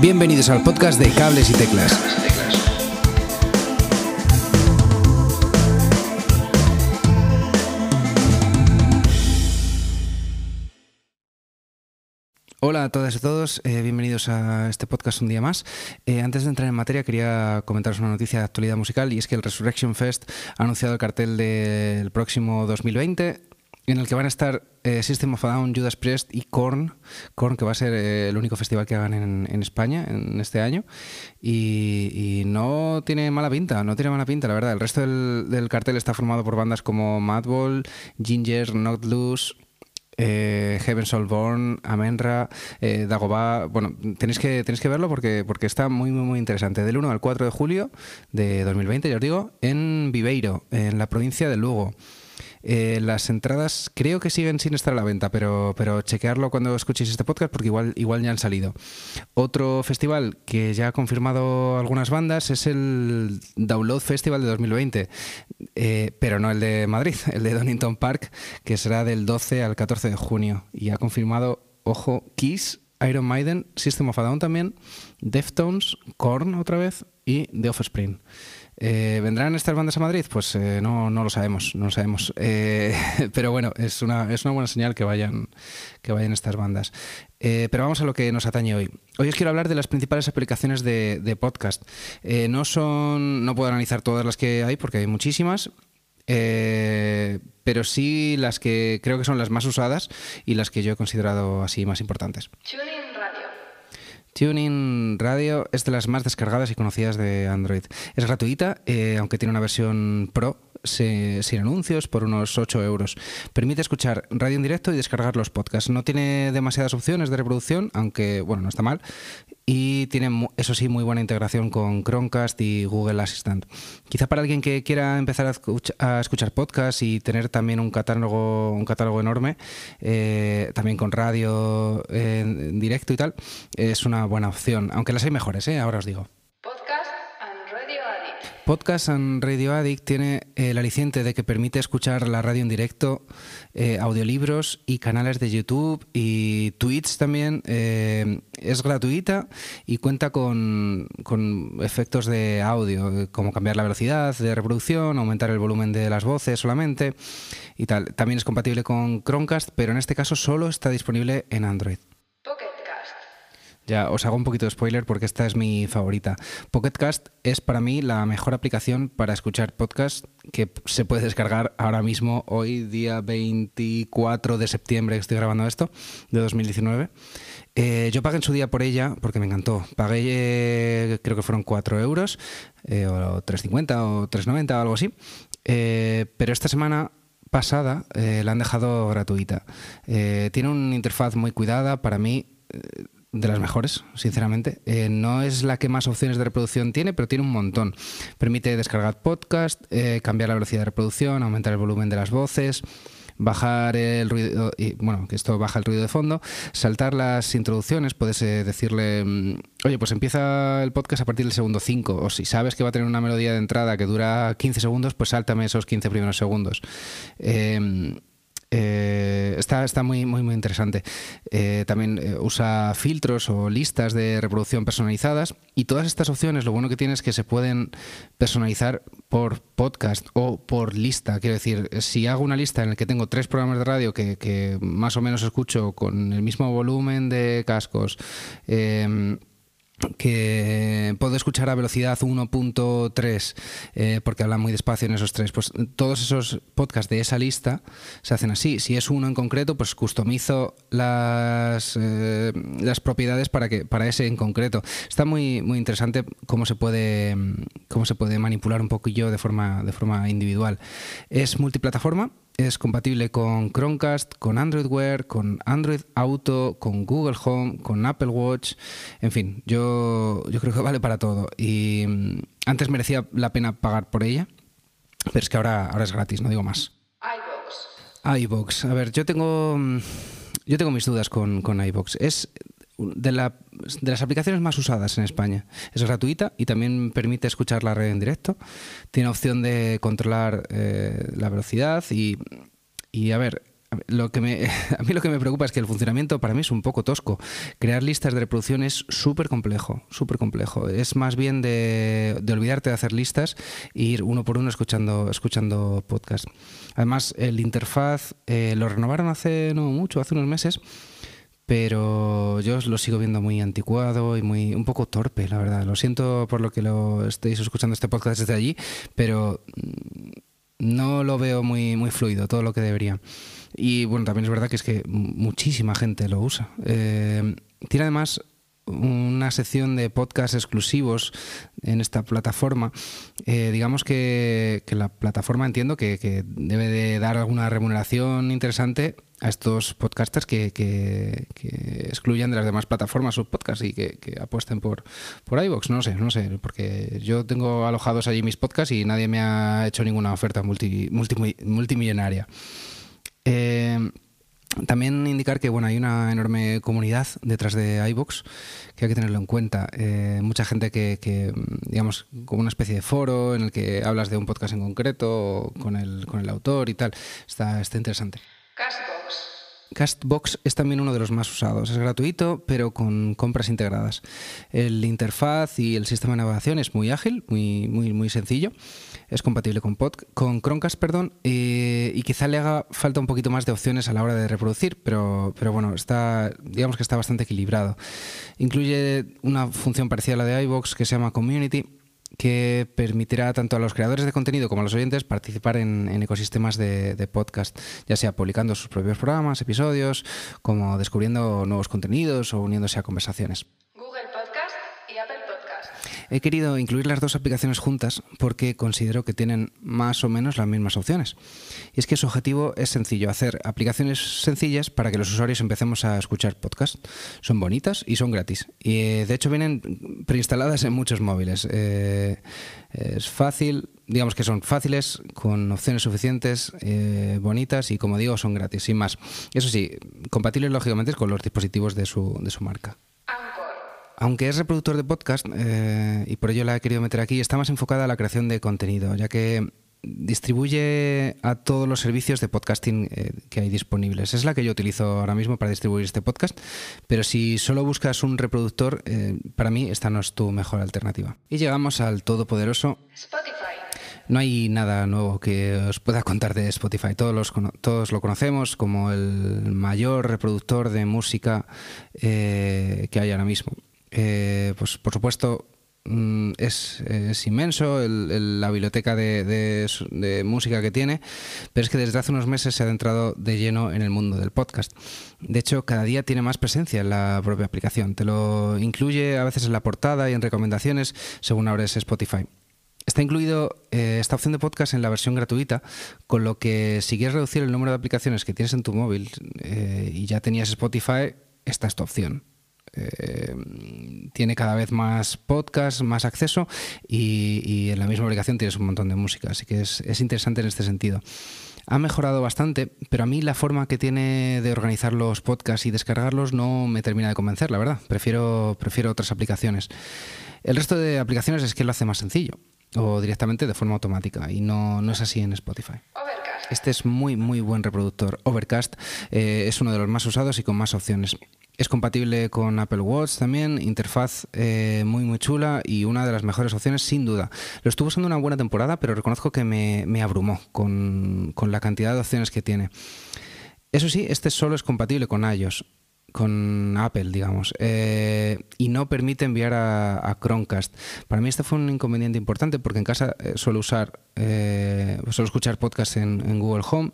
Bienvenidos al podcast de Cables y Teclas. Hola a todas y todos, eh, bienvenidos a este podcast un día más. Eh, antes de entrar en materia quería comentaros una noticia de actualidad musical y es que el Resurrection Fest ha anunciado el cartel del próximo 2020 en el que van a estar eh, System of a Down, Judas Priest y Korn. Korn, que va a ser eh, el único festival que hagan en, España en este año. Y, no tiene mala pinta, no tiene mala pinta, la verdad. El resto del, cartel está formado por bandas como Madball, Ginger, Not Loose. Eh, Heaven Soul Born, Amenra, eh, Dagobah. Bueno, tenéis que, tenéis que verlo porque, porque está muy, muy, muy interesante. Del 1 al 4 de julio de 2020, ya os digo, en Viveiro, en la provincia de Lugo. Eh, las entradas creo que siguen sin estar a la venta, pero, pero chequearlo cuando escuchéis este podcast porque igual, igual ya han salido. Otro festival que ya ha confirmado algunas bandas es el Download Festival de 2020, eh, pero no el de Madrid, el de Donington Park, que será del 12 al 14 de junio. Y ha confirmado, ojo, Kiss, Iron Maiden, System of a Down también, Deftones, Korn otra vez y The Offspring. Eh, ¿Vendrán estas bandas a Madrid? Pues eh, no, no lo sabemos, no lo sabemos. Eh, pero bueno, es una, es una buena señal que vayan, que vayan estas bandas. pero vamos a lo que nos atañe hoy. Hoy os quiero hablar de las principales aplicaciones de, podcast. no son, no puedo analizar todas las que hay porque hay muchísimas. pero sí las que creo que son las más usadas y las que yo he considerado así más importantes. Tuning Radio es de las más descargadas y conocidas de Android. Es gratuita, eh, aunque tiene una versión Pro sin anuncios por unos 8 euros. Permite escuchar radio en directo y descargar los podcasts. No tiene demasiadas opciones de reproducción, aunque bueno, no está mal y tiene, eso sí, muy buena integración con Chromecast y Google Assistant. Quizá para alguien que quiera empezar a, escuchar podcasts y tener también un catálogo, un catálogo enorme, eh, también con radio en directo y tal, es una buena opción, aunque las hay mejores, ¿eh? ahora os digo. Podcast and Radio Addict tiene el aliciente de que permite escuchar la radio en directo, eh, audiolibros y canales de YouTube y tweets también. Eh, es gratuita y cuenta con, efectos de audio, como cambiar la velocidad de reproducción, aumentar el volumen de las voces solamente y tal. También es compatible con Chromecast, pero en este caso solo está disponible en Android. Ya os hago un poquito de spoiler porque esta es mi favorita. Pocketcast es para mí la mejor aplicación para escuchar podcast que se puede descargar ahora mismo, hoy día 24 de septiembre que estoy grabando esto, de 2019. Eh, yo pagué en su día por ella porque me encantó. Pagué, eh, creo que fueron 4 euros, eh, o 3,50 o 3,90 o algo así. pero esta semana pasada la han dejado gratuita. tiene una interfaz muy cuidada, para mí de las mejores, sinceramente. Eh, no es la que más opciones de reproducción tiene, pero tiene un montón. Permite descargar podcast, eh, cambiar la velocidad de reproducción, aumentar el volumen de las voces, bajar el ruido, y bueno, que esto baja el ruido de fondo, saltar las introducciones, puedes eh, decirle, mm, oye, pues empieza el podcast a partir del segundo 5, o si sabes que va a tener una melodía de entrada que dura 15 segundos, pues sáltame esos 15 primeros segundos. Eh, está, está muy, muy, muy interesante. Eh, también eh, usa filtros o listas de reproducción personalizadas y todas estas opciones lo bueno que tiene es que se pueden personalizar por podcast o por lista. Quiero decir, si hago una lista en la que tengo tres programas de radio que, que más o menos escucho con el mismo volumen de cascos, que puedo escuchar a velocidad 1.3 eh, porque habla muy despacio en esos tres. Pues todos esos podcasts de esa lista se hacen así. Si es uno en concreto, pues customizo las, eh, las propiedades para que para ese en concreto. Está muy muy interesante cómo se puede cómo se puede manipular un poquillo de forma de forma individual. Es multiplataforma es compatible con Chromecast, con Android Wear, con Android Auto, con Google Home, con Apple Watch. En fin, yo, yo creo que vale para todo. Y mm, antes merecía la pena pagar por ella, pero es que ahora, ahora es gratis, no digo más. iVox. iVox. A ver, yo tengo, mm, yo tengo mis dudas con, con iVox. Es de, las aplicaciones más usadas en España. Es gratuita y también permite escuchar la red en directo. Tiene opción de controlar eh, la velocidad y, a ver, lo que me, a mí lo que me preocupa es que el funcionamiento para mí es un poco tosco. Crear listas de reproducción es súper complejo, súper complejo. Es más bien de, olvidarte de hacer listas e ir uno por uno escuchando, escuchando podcast. Además, el interfaz eh, lo renovaron hace no mucho, hace unos meses, pero yo lo sigo viendo muy anticuado y muy un poco torpe, la verdad. Lo siento por lo que lo estéis escuchando este podcast desde allí, pero mm, no lo veo muy, muy fluido, todo lo que debería. Y bueno, también es verdad que es que muchísima gente lo usa. Eh, tiene además una sección de podcast exclusivos en esta plataforma. Eh, digamos que, la plataforma entiendo que, debe de dar alguna remuneración interesante a estos podcasters que, excluyan de las demás plataformas sus podcasts y que, apuesten por, por iVoox. No sé, no sé, porque yo tengo alojados allí mis podcasts y nadie me ha hecho ninguna oferta multi, multimillonaria. Eh, también indicar que bueno, hay una enorme comunidad detrás de iBox que hay que tenerlo en cuenta. Eh, mucha gente que, digamos, como una especie de foro en el que hablas de un podcast en concreto con el, con el autor y tal. Está, está interesante. Castbox es también uno de los más usados. Es gratuito, pero con compras integradas. El interfaz y el sistema de navegación es muy ágil, muy, muy, muy sencillo. Es compatible con, pod, con Chromecast perdón, y, quizá le haga falta un poquito más de opciones a la hora de reproducir, pero, pero bueno, está, digamos que está bastante equilibrado. Incluye una función parecida a la de iVoox que se llama Community que permitirá tanto a los creadores de contenido como a los oyentes participar en, ecosistemas de, de, podcast, ya sea publicando sus propios programas, episodios, como descubriendo nuevos contenidos o uniéndose a conversaciones. He querido incluir las dos aplicaciones juntas porque considero que tienen más o menos las mismas opciones. Y es que su objetivo es sencillo, hacer aplicaciones sencillas para que los usuarios empecemos a escuchar podcasts. Son bonitas y son gratis. Y eh, de hecho vienen preinstaladas en muchos móviles. Eh, es fácil, digamos que son fáciles, con opciones suficientes, eh, bonitas y como digo, son gratis, sin más. Eso sí, compatibles lógicamente con los dispositivos de su, de su marca. Aunque es reproductor de podcast, eh, y por ello la he querido meter aquí, está más enfocada a la creación de contenido, ya que distribuye a todos los servicios de podcasting eh, que hay disponibles. Es la que yo utilizo ahora mismo para distribuir este podcast, pero si solo buscas un reproductor, eh, para mí esta no es tu mejor alternativa. Y llegamos al todopoderoso Spotify. No hay nada nuevo que os pueda contar de Spotify. Todos, los, todos lo conocemos como el mayor reproductor de música que hay ahora mismo. Eh, pues por supuesto mm, es, inmenso la biblioteca de, música que tiene, pero es que desde hace unos meses se ha adentrado de lleno en el mundo del podcast. De hecho, cada día tiene más presencia en la propia aplicación. Te lo incluye a veces en la portada y en recomendaciones según abres Spotify. Está incluido eh, esta opción de podcast en la versión gratuita, con lo que si quieres reducir el número de aplicaciones que tienes en tu móvil eh, y ya tenías Spotify, esta es tu opción. Eh, tiene cada vez más podcasts, más acceso y, en la misma aplicación tienes un montón de música, así que es, interesante en este sentido. Ha mejorado bastante, pero a mí la forma que tiene de organizar los podcasts y descargarlos no me termina de convencer, la verdad. Prefiero, prefiero otras aplicaciones. El resto de aplicaciones es que lo hace más sencillo o directamente de forma automática y no, no es así en Spotify. Este es muy, muy buen reproductor. Overcast eh, es uno de los más usados y con más opciones. Es compatible con Apple Watch también, interfaz eh, muy muy chula y una de las mejores opciones sin duda. Lo estuvo usando una buena temporada, pero reconozco que me, abrumó con, la cantidad de opciones que tiene. Eso sí, este solo es compatible con iOS, con Apple, digamos, eh, y no permite enviar a, Chromecast. Para mí este fue un inconveniente importante porque en casa eh, suelo usar, suelo escuchar podcast en, Google Home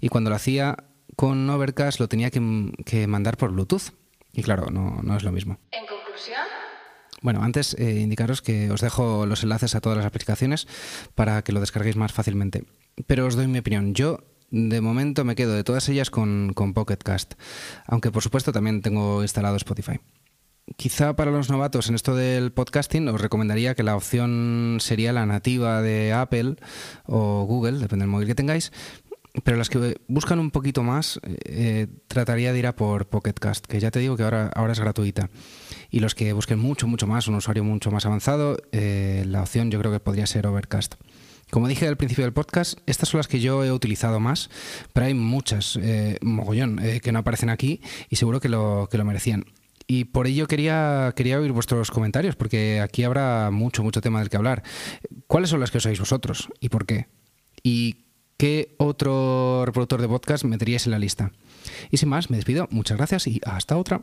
y cuando lo hacía con Overcast lo tenía que mandar por Bluetooth y claro, no, no es lo mismo. En conclusión. Bueno, antes eh, indicaros que os dejo los enlaces a todas las aplicaciones para que lo descarguéis más fácilmente. Pero os doy mi opinión. Yo de momento me quedo de todas ellas con, con Pocket Cast, aunque por supuesto también tengo instalado Spotify. Quizá para los novatos en esto del podcasting os recomendaría que la opción sería la nativa de Apple o Google, depende del móvil que tengáis, pero las que buscan un poquito más, eh, trataría de ir a por Pocket Cast, que ya te digo que ahora, ahora es gratuita. Y los que busquen mucho, mucho más, un usuario mucho más avanzado, eh, la opción yo creo que podría ser Overcast. Como dije al principio del podcast, estas son las que yo he utilizado más, pero hay muchas, eh, mogollón, eh, que no aparecen aquí y seguro que lo, que lo merecían. Y por ello quería, quería oír vuestros comentarios, porque aquí habrá mucho, mucho tema del que hablar. ¿Cuáles son las que usáis vosotros y por qué? ¿Y qué otro reproductor de podcast meteríais en la lista? Y sin más, me despido. Muchas gracias y hasta otra.